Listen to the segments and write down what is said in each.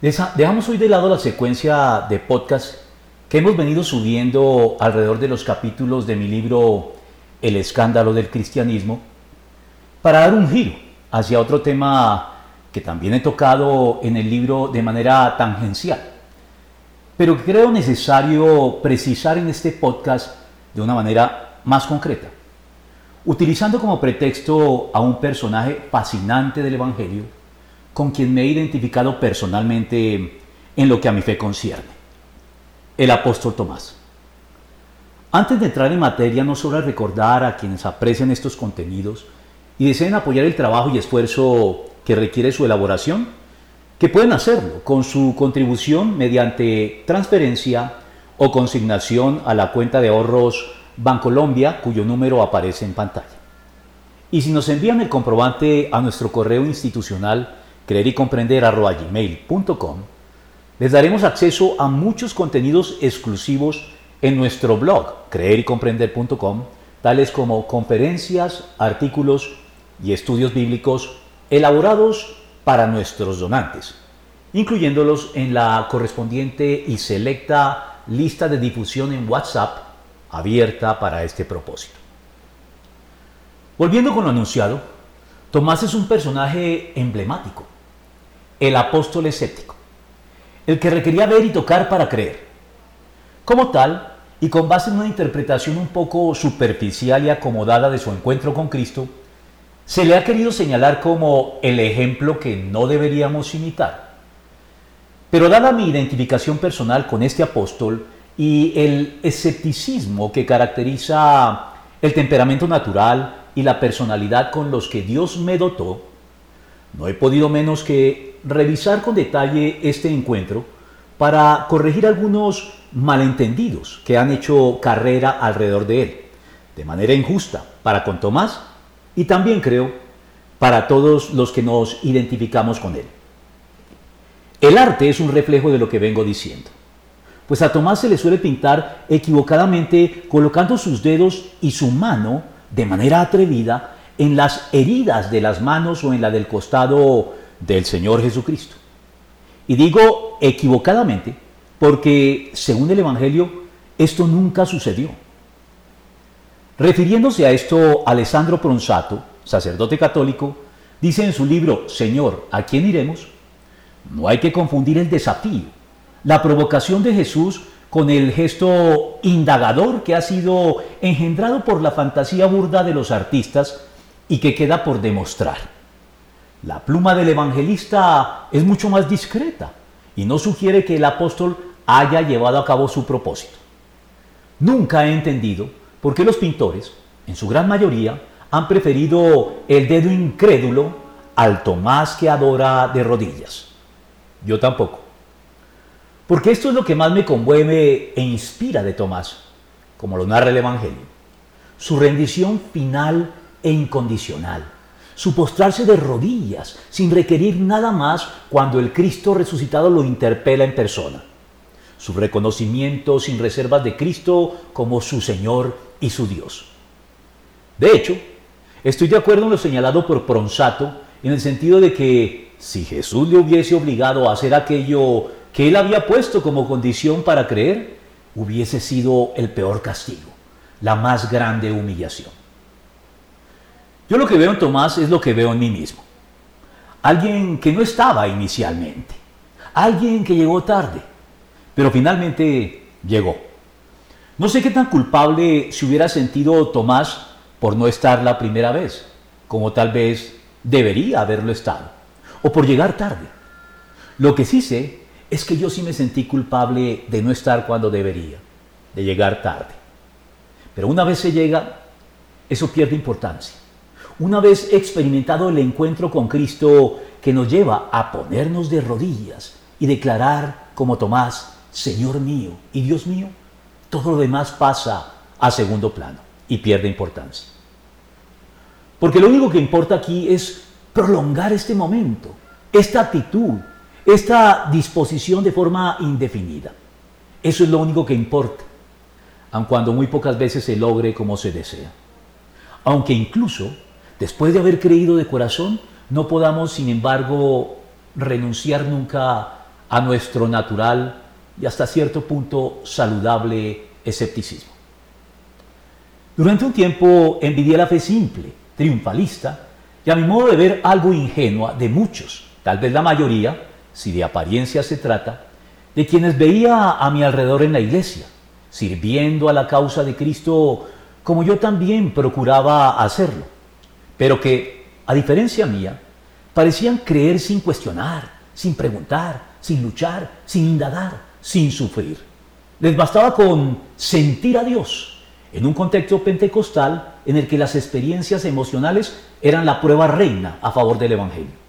Dejamos hoy de lado la secuencia de podcast que hemos venido subiendo alrededor de los capítulos de mi libro El escándalo del cristianismo para dar un giro hacia otro tema que también he tocado en el libro de manera tangencial, pero que creo necesario precisar en este podcast de una manera más concreta, utilizando como pretexto a un personaje fascinante del Evangelio con quien me he identificado personalmente en lo que a mi fe concierne, el apóstol Tomás. Antes de entrar en materia, no sobra recordar a quienes aprecian estos contenidos y deseen apoyar el trabajo y esfuerzo que requiere su elaboración, que pueden hacerlo con su contribución mediante transferencia o consignación a la cuenta de ahorros Bancolombia, cuyo número aparece en pantalla. Y si nos envían el comprobante a nuestro correo institucional creer y comprender gmail.com, les daremos acceso a muchos contenidos exclusivos en nuestro blog creerycomprender.com, tales como conferencias, artículos y estudios bíblicos elaborados para nuestros donantes, incluyéndolos en la correspondiente y selecta lista de difusión en WhatsApp abierta para este propósito. Volviendo con lo anunciado, Tomás es un personaje emblemático el apóstol escéptico, el que requería ver y tocar para creer. Como tal, y con base en una interpretación un poco superficial y acomodada de su encuentro con Cristo, se le ha querido señalar como el ejemplo que no deberíamos imitar. Pero dada mi identificación personal con este apóstol y el escepticismo que caracteriza el temperamento natural y la personalidad con los que Dios me dotó, no he podido menos que revisar con detalle este encuentro para corregir algunos malentendidos que han hecho carrera alrededor de él, de manera injusta para con Tomás y también creo para todos los que nos identificamos con él. El arte es un reflejo de lo que vengo diciendo, pues a Tomás se le suele pintar equivocadamente colocando sus dedos y su mano de manera atrevida en las heridas de las manos o en la del costado del Señor Jesucristo. Y digo equivocadamente porque, según el Evangelio, esto nunca sucedió. Refiriéndose a esto, Alessandro Pronsato, sacerdote católico, dice en su libro Señor, ¿a quién iremos? No hay que confundir el desafío, la provocación de Jesús con el gesto indagador que ha sido engendrado por la fantasía burda de los artistas y que queda por demostrar. La pluma del evangelista es mucho más discreta y no sugiere que el apóstol haya llevado a cabo su propósito. Nunca he entendido por qué los pintores, en su gran mayoría, han preferido el dedo incrédulo al Tomás que adora de rodillas. Yo tampoco. Porque esto es lo que más me conmueve e inspira de Tomás, como lo narra el Evangelio. Su rendición final e incondicional su postrarse de rodillas sin requerir nada más cuando el Cristo resucitado lo interpela en persona, su reconocimiento sin reservas de Cristo como su Señor y su Dios. De hecho, estoy de acuerdo en lo señalado por Pronsato en el sentido de que si Jesús le hubiese obligado a hacer aquello que él había puesto como condición para creer, hubiese sido el peor castigo, la más grande humillación. Yo lo que veo en Tomás es lo que veo en mí mismo. Alguien que no estaba inicialmente. Alguien que llegó tarde. Pero finalmente llegó. No sé qué tan culpable se hubiera sentido Tomás por no estar la primera vez, como tal vez debería haberlo estado, o por llegar tarde. Lo que sí sé es que yo sí me sentí culpable de no estar cuando debería, de llegar tarde. Pero una vez se llega, eso pierde importancia. Una vez experimentado el encuentro con Cristo que nos lleva a ponernos de rodillas y declarar como Tomás, Señor mío y Dios mío, todo lo demás pasa a segundo plano y pierde importancia. Porque lo único que importa aquí es prolongar este momento, esta actitud, esta disposición de forma indefinida. Eso es lo único que importa, aun cuando muy pocas veces se logre como se desea. Aunque incluso, después de haber creído de corazón, no podamos, sin embargo, renunciar nunca a nuestro natural y hasta cierto punto saludable escepticismo. Durante un tiempo envidié la fe simple, triunfalista y a mi modo de ver algo ingenua de muchos, tal vez la mayoría, si de apariencia se trata, de quienes veía a mi alrededor en la iglesia, sirviendo a la causa de Cristo como yo también procuraba hacerlo, pero que, a diferencia mía, parecían creer sin cuestionar, sin preguntar, sin luchar, sin indagar, sin sufrir. Les bastaba con sentir a Dios en un contexto pentecostal en el que las experiencias emocionales eran la prueba reina a favor del Evangelio.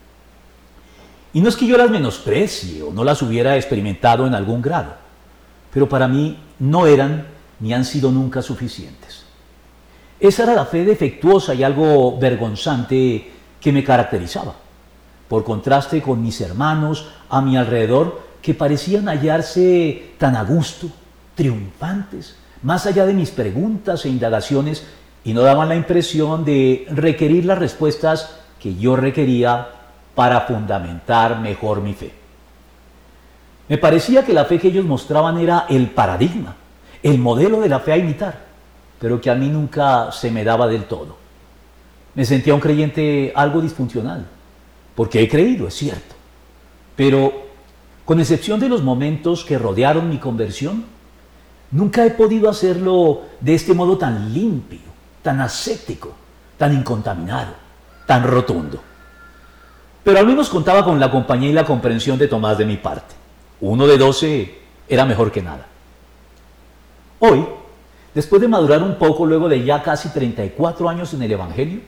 Y no es que yo las menosprecie o no las hubiera experimentado en algún grado, pero para mí no eran ni han sido nunca suficientes. Esa era la fe defectuosa y algo vergonzante que me caracterizaba, por contraste con mis hermanos a mi alrededor que parecían hallarse tan a gusto, triunfantes, más allá de mis preguntas e indagaciones y no daban la impresión de requerir las respuestas que yo requería para fundamentar mejor mi fe. Me parecía que la fe que ellos mostraban era el paradigma, el modelo de la fe a imitar, pero que a mí nunca se me daba del todo. Me sentía un creyente algo disfuncional, porque he creído, es cierto, pero con excepción de los momentos que rodearon mi conversión, nunca he podido hacerlo de este modo tan limpio, tan ascético, tan incontaminado, tan rotundo. Pero al menos contaba con la compañía y la comprensión de Tomás de mi parte. Uno de doce era mejor que nada. Hoy, después de madurar un poco luego de ya casi 34 años en el Evangelio,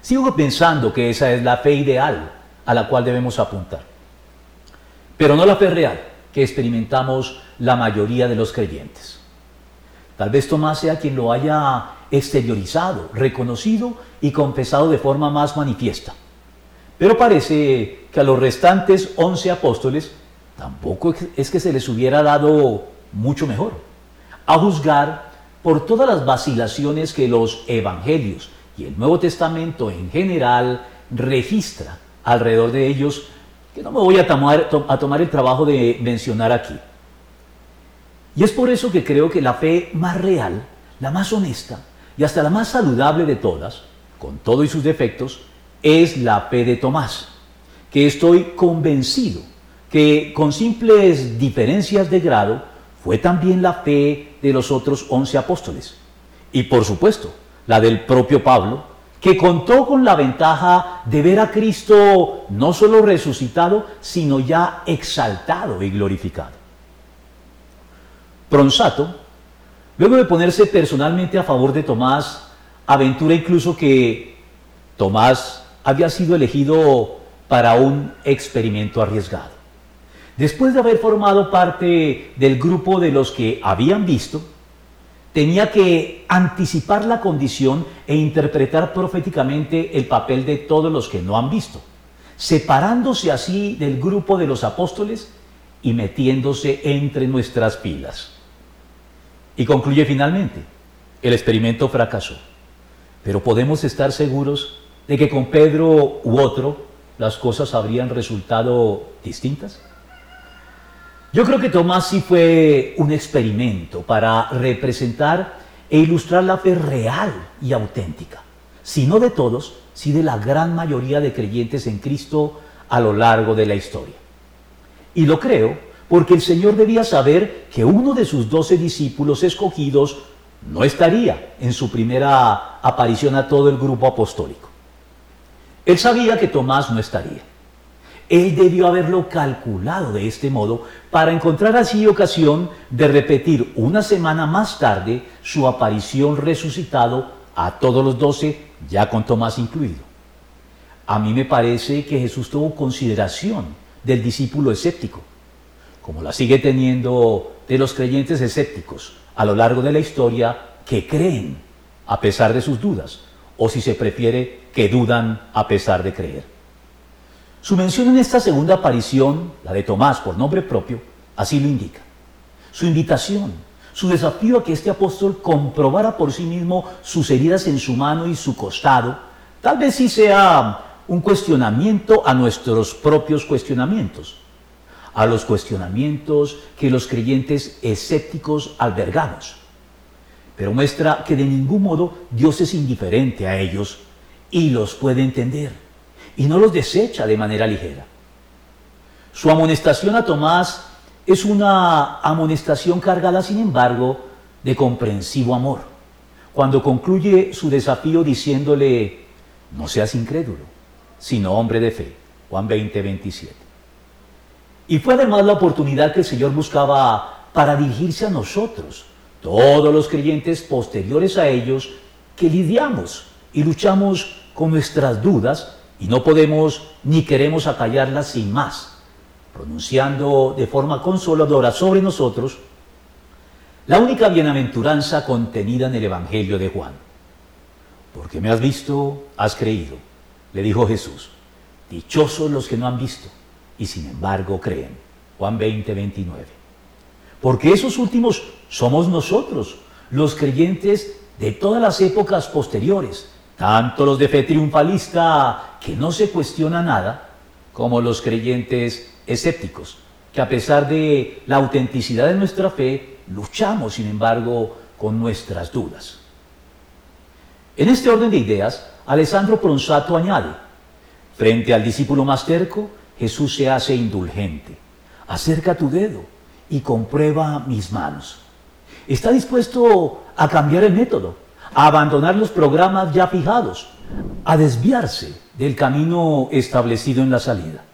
sigo pensando que esa es la fe ideal a la cual debemos apuntar. Pero no la fe real que experimentamos la mayoría de los creyentes. Tal vez Tomás sea quien lo haya exteriorizado, reconocido y confesado de forma más manifiesta. Pero parece que a los restantes once apóstoles tampoco es que se les hubiera dado mucho mejor. A juzgar por todas las vacilaciones que los evangelios y el Nuevo Testamento en general registra alrededor de ellos, que no me voy a tomar, a tomar el trabajo de mencionar aquí. Y es por eso que creo que la fe más real, la más honesta, y hasta la más saludable de todas, con todo y sus defectos, es la fe de Tomás, que estoy convencido que con simples diferencias de grado fue también la fe de los otros once apóstoles. Y por supuesto, la del propio Pablo, que contó con la ventaja de ver a Cristo no solo resucitado, sino ya exaltado y glorificado. Pronsato Luego de ponerse personalmente a favor de Tomás, aventura incluso que Tomás había sido elegido para un experimento arriesgado. Después de haber formado parte del grupo de los que habían visto, tenía que anticipar la condición e interpretar proféticamente el papel de todos los que no han visto, separándose así del grupo de los apóstoles y metiéndose entre nuestras pilas. Y concluye finalmente, el experimento fracasó. Pero podemos estar seguros de que con Pedro u otro las cosas habrían resultado distintas. Yo creo que Tomás sí fue un experimento para representar e ilustrar la fe real y auténtica, si no de todos, sí de la gran mayoría de creyentes en Cristo a lo largo de la historia. Y lo creo porque el Señor debía saber que uno de sus doce discípulos escogidos no estaría en su primera aparición a todo el grupo apostólico. Él sabía que Tomás no estaría. Él debió haberlo calculado de este modo para encontrar así ocasión de repetir una semana más tarde su aparición resucitado a todos los doce, ya con Tomás incluido. A mí me parece que Jesús tuvo consideración del discípulo escéptico como la sigue teniendo de los creyentes escépticos a lo largo de la historia que creen a pesar de sus dudas, o si se prefiere, que dudan a pesar de creer. Su mención en esta segunda aparición, la de Tomás por nombre propio, así lo indica. Su invitación, su desafío a que este apóstol comprobara por sí mismo sus heridas en su mano y su costado, tal vez sí sea un cuestionamiento a nuestros propios cuestionamientos, a los cuestionamientos que los creyentes escépticos albergamos. Pero muestra que de ningún modo Dios es indiferente a ellos y los puede entender y no los desecha de manera ligera. Su amonestación a Tomás es una amonestación cargada, sin embargo, de comprensivo amor, cuando concluye su desafío diciéndole, no seas incrédulo, sino hombre de fe. Juan 20, 27. Y fue además la oportunidad que el Señor buscaba para dirigirse a nosotros, todos los creyentes posteriores a ellos, que lidiamos y luchamos con nuestras dudas y no podemos ni queremos acallarlas sin más pronunciando de forma consoladora sobre nosotros la única bienaventuranza contenida en el Evangelio de Juan. Porque me has visto, has creído, le dijo Jesús. Dichosos los que no han visto y sin embargo creen. Juan 20, 29. Porque esos últimos somos nosotros, los creyentes de todas las épocas posteriores, tanto los de fe triunfalista que no se cuestiona nada, como los creyentes escépticos, que a pesar de la autenticidad de nuestra fe, luchamos, sin embargo, con nuestras dudas. En este orden de ideas, Alessandro Pronsato añade, frente al discípulo más terco, Jesús se hace indulgente. Acerca tu dedo y comprueba mis manos. Está dispuesto a cambiar el método, a abandonar los programas ya fijados, a desviarse del camino establecido en la salida.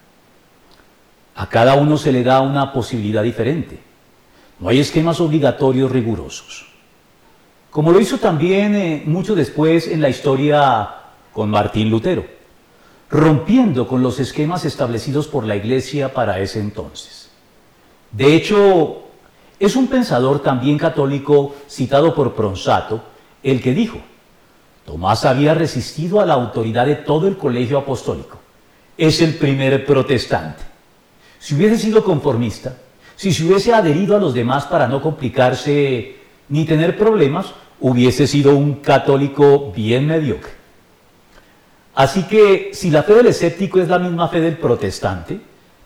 A cada uno se le da una posibilidad diferente. No hay esquemas obligatorios rigurosos. Como lo hizo también eh, mucho después en la historia con Martín Lutero, rompiendo con los esquemas establecidos por la Iglesia para ese entonces. De hecho, es un pensador también católico citado por Pronsato el que dijo, Tomás había resistido a la autoridad de todo el colegio apostólico. Es el primer protestante. Si hubiese sido conformista, si se hubiese adherido a los demás para no complicarse ni tener problemas, hubiese sido un católico bien mediocre. Así que si la fe del escéptico es la misma fe del protestante,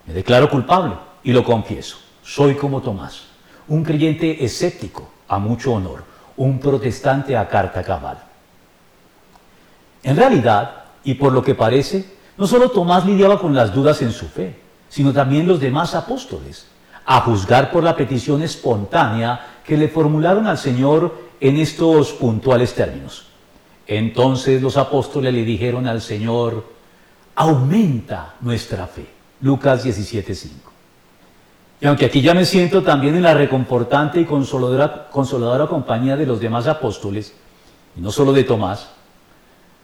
me declaro culpable y lo confieso. Soy como Tomás, un creyente escéptico a mucho honor, un protestante a carta cabal. En realidad, y por lo que parece, no solo Tomás lidiaba con las dudas en su fe, sino también los demás apóstoles, a juzgar por la petición espontánea que le formularon al Señor en estos puntuales términos. Entonces los apóstoles le dijeron al Señor, aumenta nuestra fe. Lucas 17:5. Y aunque aquí ya me siento también en la reconfortante y consoladora, compañía de los demás apóstoles, y no solo de Tomás,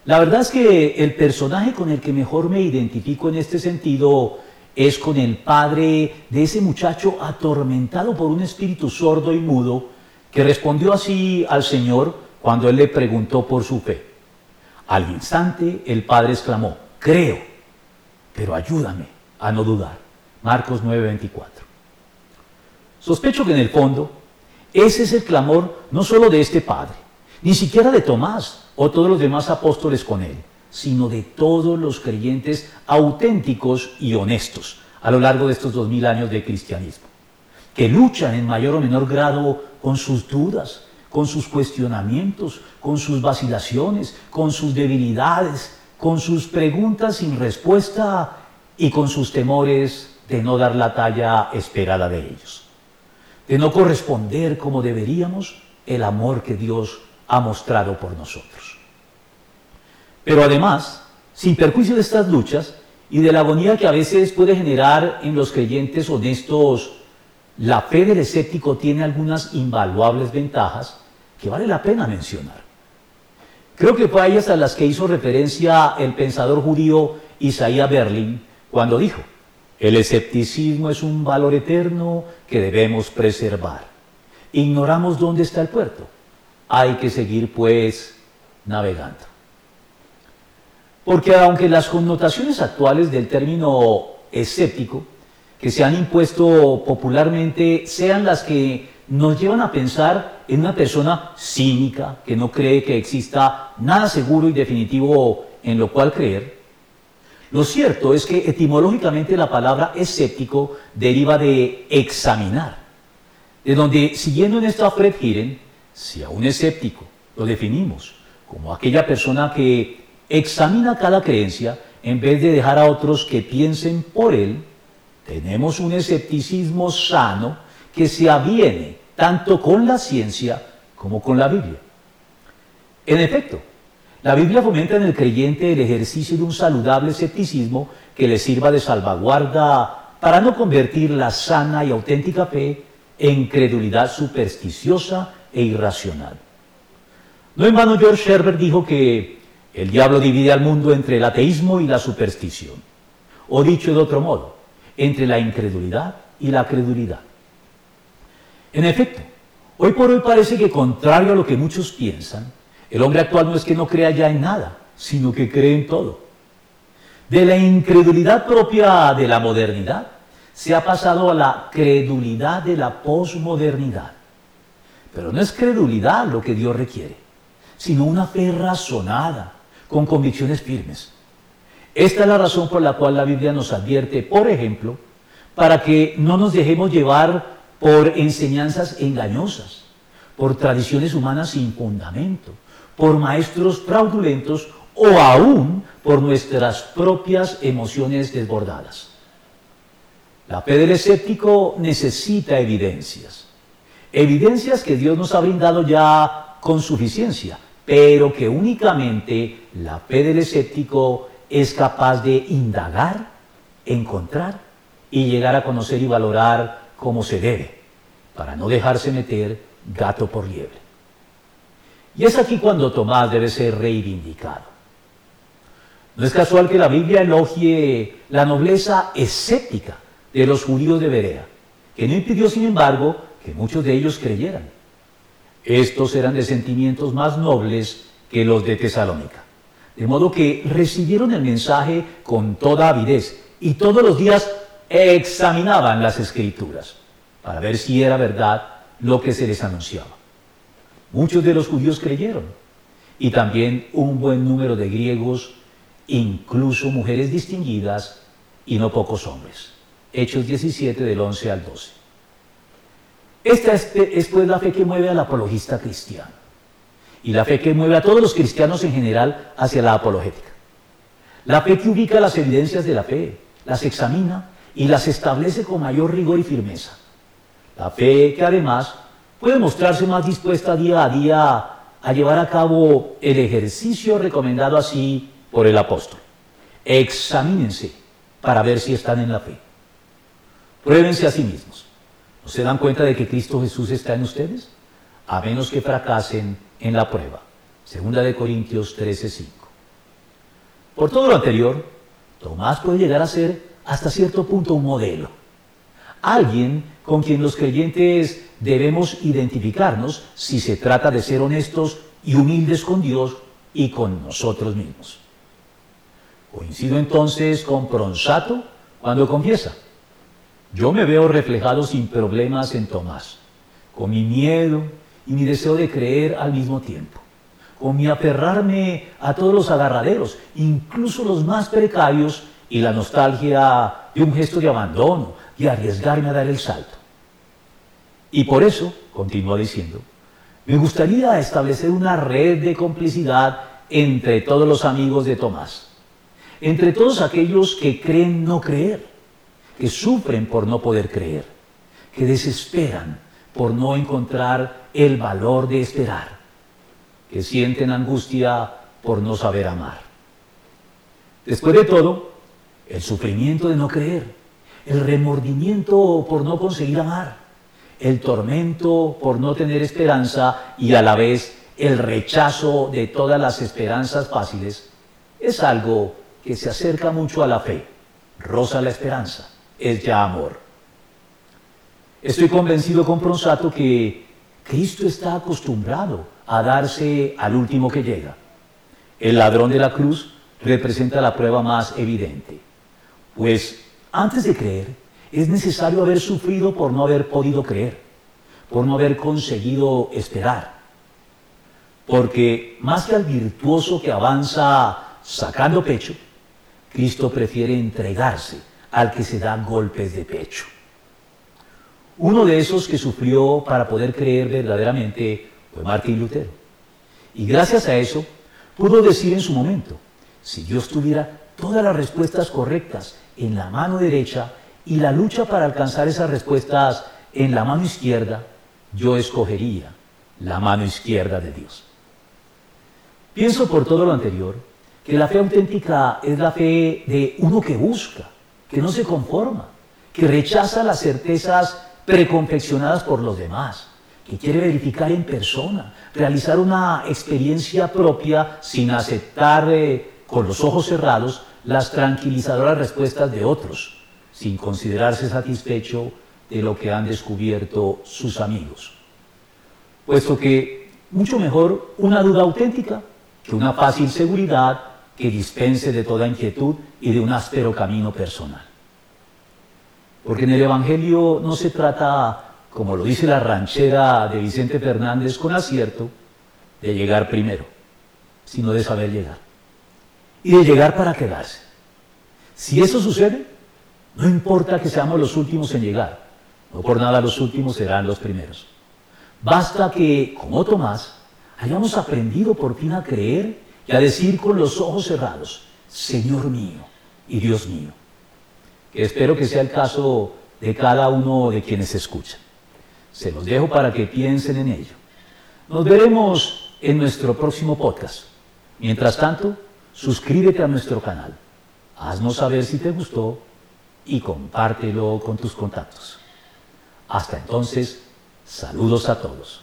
la verdad es que el personaje con el que mejor me identifico en este sentido es con el padre de ese muchacho atormentado por un espíritu sordo y mudo que respondió así al Señor cuando él le preguntó por su fe. Al instante el padre exclamó, creo, pero ayúdame a no dudar. Marcos 9:24. Sospecho que en el fondo ese es el clamor no solo de este padre, ni siquiera de Tomás o todos los demás apóstoles con él sino de todos los creyentes auténticos y honestos a lo largo de estos dos mil años de cristianismo, que luchan en mayor o menor grado con sus dudas, con sus cuestionamientos, con sus vacilaciones, con sus debilidades, con sus preguntas sin respuesta y con sus temores de no dar la talla esperada de ellos, de no corresponder como deberíamos el amor que Dios ha mostrado por nosotros. Pero además, sin perjuicio de estas luchas y de la agonía que a veces puede generar en los creyentes honestos, la fe del escéptico tiene algunas invaluables ventajas que vale la pena mencionar. Creo que fue a ellas a las que hizo referencia el pensador judío Isaías Berlin cuando dijo, El escepticismo es un valor eterno que debemos preservar. Ignoramos dónde está el puerto. Hay que seguir, pues, navegando. Porque aunque las connotaciones actuales del término escéptico que se han impuesto popularmente sean las que nos llevan a pensar en una persona cínica que no cree que exista nada seguro y definitivo en lo cual creer, lo cierto es que etimológicamente la palabra escéptico deriva de examinar, de donde, siguiendo en esta Fred Hiren, si a un escéptico lo definimos como aquella persona que examina cada creencia en vez de dejar a otros que piensen por él, tenemos un escepticismo sano que se aviene tanto con la ciencia como con la Biblia. En efecto, la Biblia fomenta en el creyente el ejercicio de un saludable escepticismo que le sirva de salvaguarda para no convertir la sana y auténtica fe en credulidad supersticiosa e irracional. No en vano George Herbert dijo que el diablo divide al mundo entre el ateísmo y la superstición, o dicho de otro modo, entre la incredulidad y la credulidad. En efecto, hoy por hoy parece que contrario a lo que muchos piensan, el hombre actual no es que no crea ya en nada, sino que cree en todo. De la incredulidad propia de la modernidad se ha pasado a la credulidad de la posmodernidad. Pero no es credulidad lo que Dios requiere, sino una fe razonada, con convicciones firmes. Esta es la razón por la cual la Biblia nos advierte, por ejemplo, para que no nos dejemos llevar por enseñanzas engañosas, por tradiciones humanas sin fundamento, por maestros fraudulentos o aún por nuestras propias emociones desbordadas. La fe del escéptico necesita evidencias, evidencias que Dios nos ha brindado ya con suficiencia, pero que únicamente la fe del escéptico es capaz de indagar, encontrar y llegar a conocer y valorar como se debe, para no dejarse meter gato por liebre. Y es aquí cuando Tomás debe ser reivindicado. No es casual que la Biblia elogie la nobleza escéptica de los judíos de Berea, que no impidió, sin embargo, que muchos de ellos creyeran. Estos eran de sentimientos más nobles que los de Tesalónica. De modo que recibieron el mensaje con toda avidez y todos los días examinaban las escrituras para ver si era verdad lo que se les anunciaba. Muchos de los judíos creyeron y también un buen número de griegos, incluso mujeres distinguidas y no pocos hombres. Hechos 17 del 11 al 12. Esta es pues la fe que mueve al apologista cristiano y la fe que mueve a todos los cristianos en general hacia la apologética. La fe que ubica las evidencias de la fe, las examina y las establece con mayor rigor y firmeza. La fe que además puede mostrarse más dispuesta día a día a llevar a cabo el ejercicio recomendado así por el apóstol. Examínense para ver si están en la fe. Pruébense a sí mismos. ¿No se dan cuenta de que Cristo Jesús está en ustedes? A menos que fracasen en la prueba. Segunda de Corintios 13:5. Por todo lo anterior, Tomás puede llegar a ser hasta cierto punto un modelo. Alguien con quien los creyentes debemos identificarnos si se trata de ser honestos y humildes con Dios y con nosotros mismos. Coincido entonces con Pronsato cuando confiesa, yo me veo reflejado sin problemas en Tomás, con mi miedo y mi deseo de creer al mismo tiempo, con mi aferrarme a todos los agarraderos, incluso los más precarios, y la nostalgia de un gesto de abandono y arriesgarme a dar el salto. Y por eso, continúa diciendo, me gustaría establecer una red de complicidad entre todos los amigos de Tomás, entre todos aquellos que creen no creer, que sufren por no poder creer, que desesperan por no encontrar el valor de esperar, que sienten angustia por no saber amar. Después de todo, el sufrimiento de no creer, el remordimiento por no conseguir amar, el tormento por no tener esperanza y a la vez el rechazo de todas las esperanzas fáciles, es algo que se acerca mucho a la fe, roza la esperanza, es ya amor. Estoy convencido con Pronsato que Cristo está acostumbrado a darse al último que llega. El ladrón de la cruz representa la prueba más evidente. Pues antes de creer, es necesario haber sufrido por no haber podido creer, por no haber conseguido esperar. Porque más que al virtuoso que avanza sacando pecho, Cristo prefiere entregarse al que se da golpes de pecho. Uno de esos que sufrió para poder creer verdaderamente fue Martín Lutero. Y gracias a eso pudo decir en su momento, si Dios tuviera todas las respuestas correctas en la mano derecha y la lucha para alcanzar esas respuestas en la mano izquierda, yo escogería la mano izquierda de Dios. Pienso por todo lo anterior que la fe auténtica es la fe de uno que busca, que no se conforma, que rechaza las certezas preconfeccionadas por los demás, que quiere verificar en persona, realizar una experiencia propia sin aceptar eh, con los ojos cerrados las tranquilizadoras respuestas de otros, sin considerarse satisfecho de lo que han descubierto sus amigos. Puesto que mucho mejor una duda auténtica que una fácil seguridad que dispense de toda inquietud y de un áspero camino personal. Porque en el Evangelio no se trata, como lo dice la ranchera de Vicente Fernández con acierto, de llegar primero, sino de saber llegar y de llegar para quedarse. Si eso sucede, no importa que seamos los últimos en llegar, no por nada los últimos serán los primeros. Basta que, como Tomás, hayamos aprendido por fin a creer y a decir con los ojos cerrados, Señor mío y Dios mío. Que espero que sea el caso de cada uno de quienes escuchan. Se los dejo para que piensen en ello. Nos veremos en nuestro próximo podcast. Mientras tanto, suscríbete a nuestro canal, haznos saber si te gustó y compártelo con tus contactos. Hasta entonces, saludos a todos.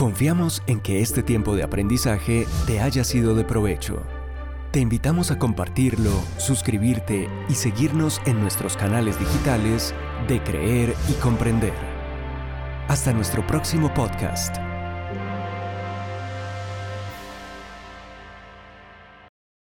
Confiamos en que este tiempo de aprendizaje te haya sido de provecho. Te invitamos a compartirlo, suscribirte y seguirnos en nuestros canales digitales de Creer y Comprender. Hasta nuestro próximo podcast.